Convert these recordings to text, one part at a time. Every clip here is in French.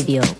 Radio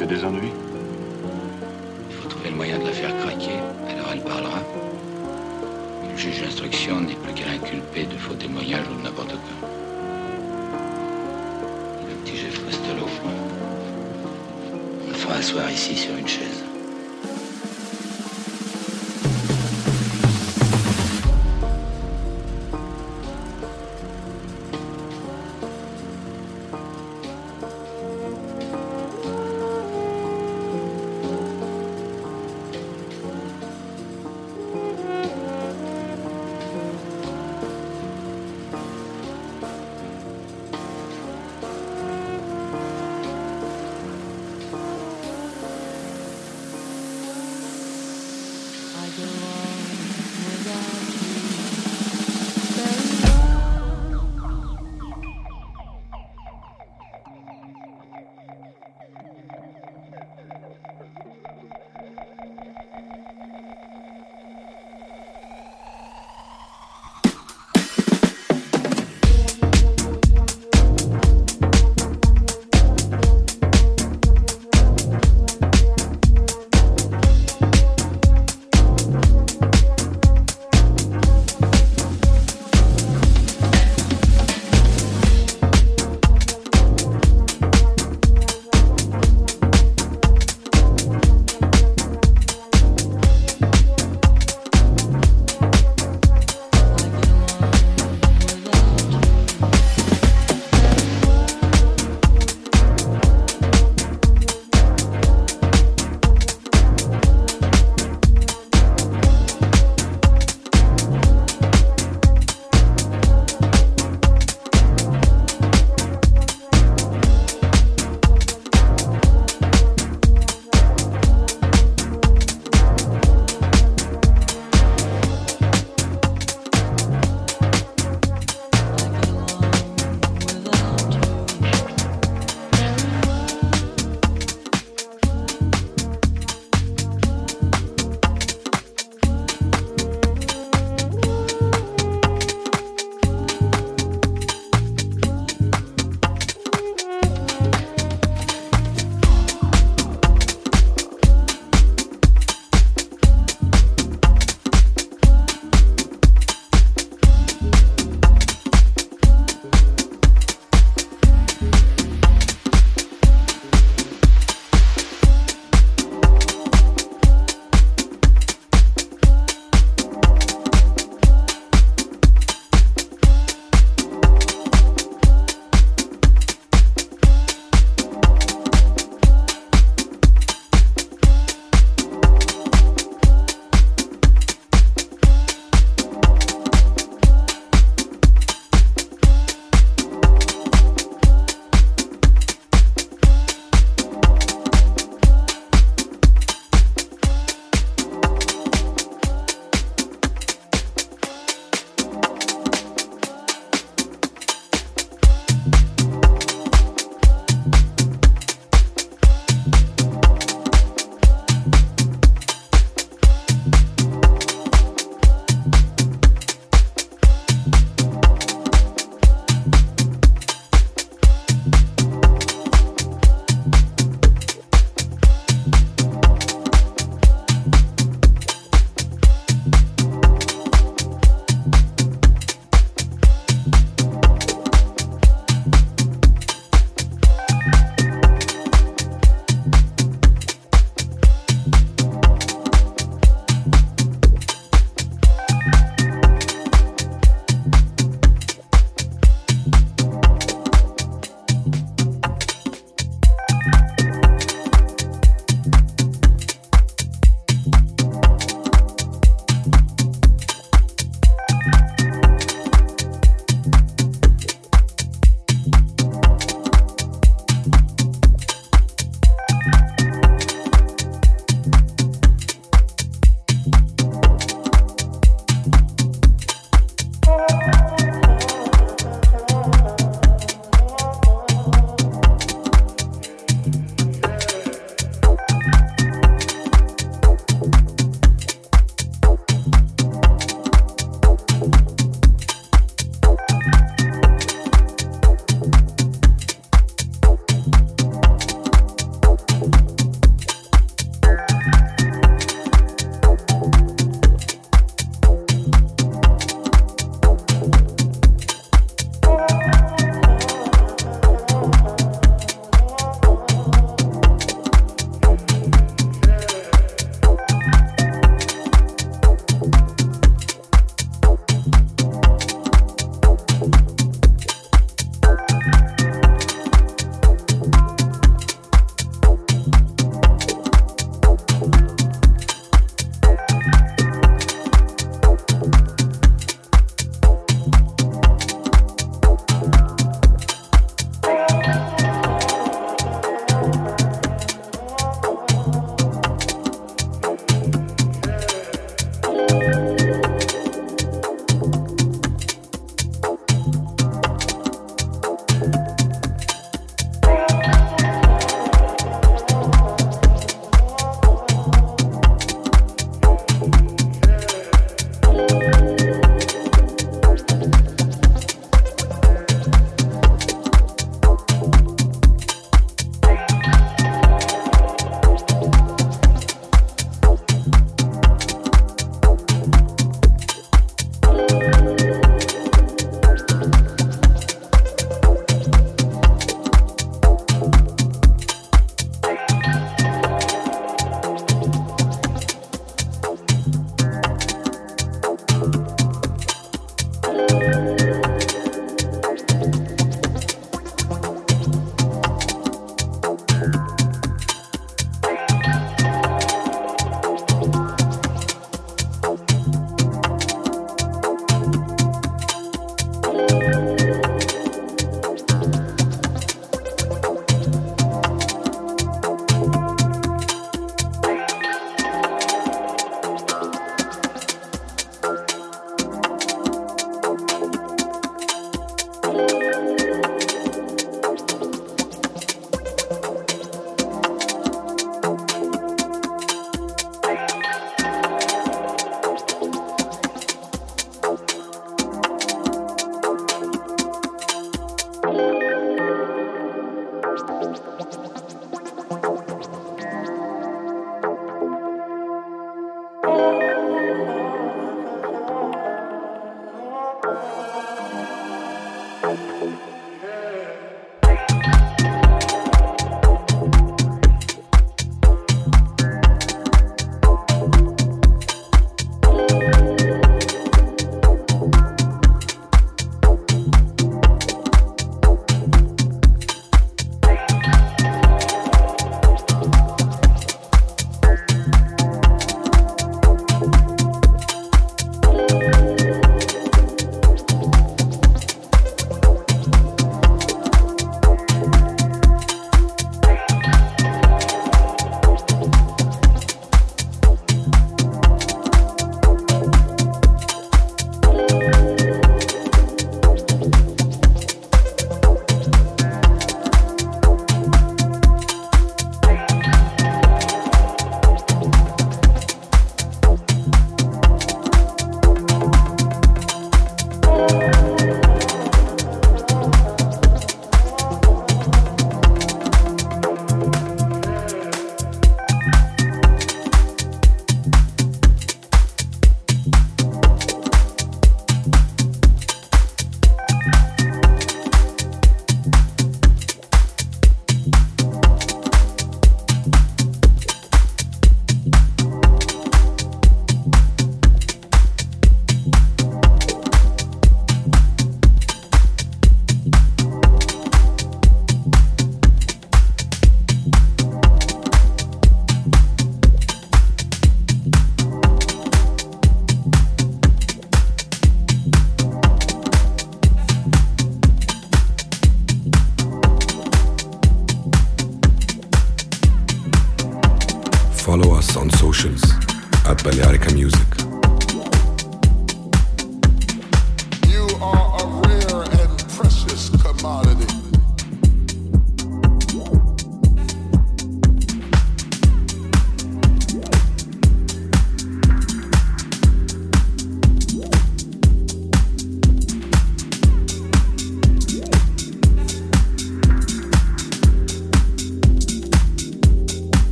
Tu des ennuis Il faut trouver le moyen de la faire craquer. Alors elle parlera. Le juge d'instruction n'est plus qu'à l'inculper de faux témoignages ou de n'importe quoi. Le petit Jeff Costello. On le fera asseoir ici sur une chaise.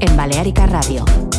En Balearica Radio.